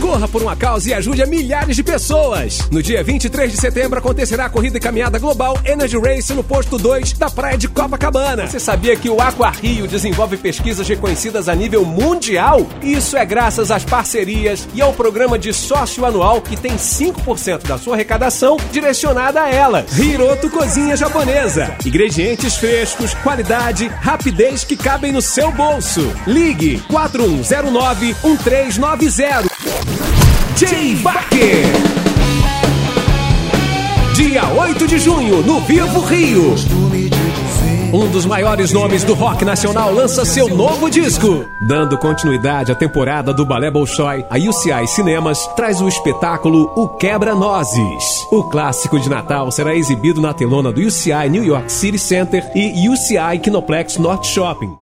Corra por uma causa e ajude a milhares de pessoas. No dia 23 de setembro acontecerá a corrida e caminhada global Energy Race no posto 2 da praia de Copacabana. Você sabia que o Aqua Rio desenvolve pesquisas reconhecidas a nível mundial? Isso é graças às parcerias e ao programa de sócio anual que tem 5% da sua arrecadação direcionada a elas. Hiroto Cozinha Japonesa. Ingredientes frescos, qualidade, rapidez que cabem no seu bolso. Ligue 4109 1390. Jay Baker. Dia 8 de junho, no Vivo Rio. Um dos maiores nomes do rock nacional lança seu novo disco. Dando continuidade à temporada do Balé Bolshoi, a UCI Cinemas traz o espetáculo O Quebra-Nozes. O clássico de Natal será exibido na telona do UCI New York City Center e UCI Kinoplex North Shopping.